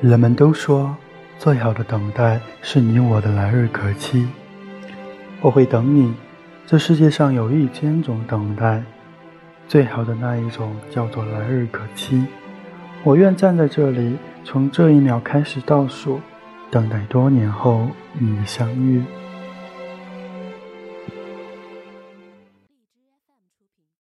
人们都说最好的等待是你我的来日可期。我会等你这世界上有一千种等待最好的那一种叫做来日可期。我愿站在这里从这一秒开始倒数等待多年后与你相遇。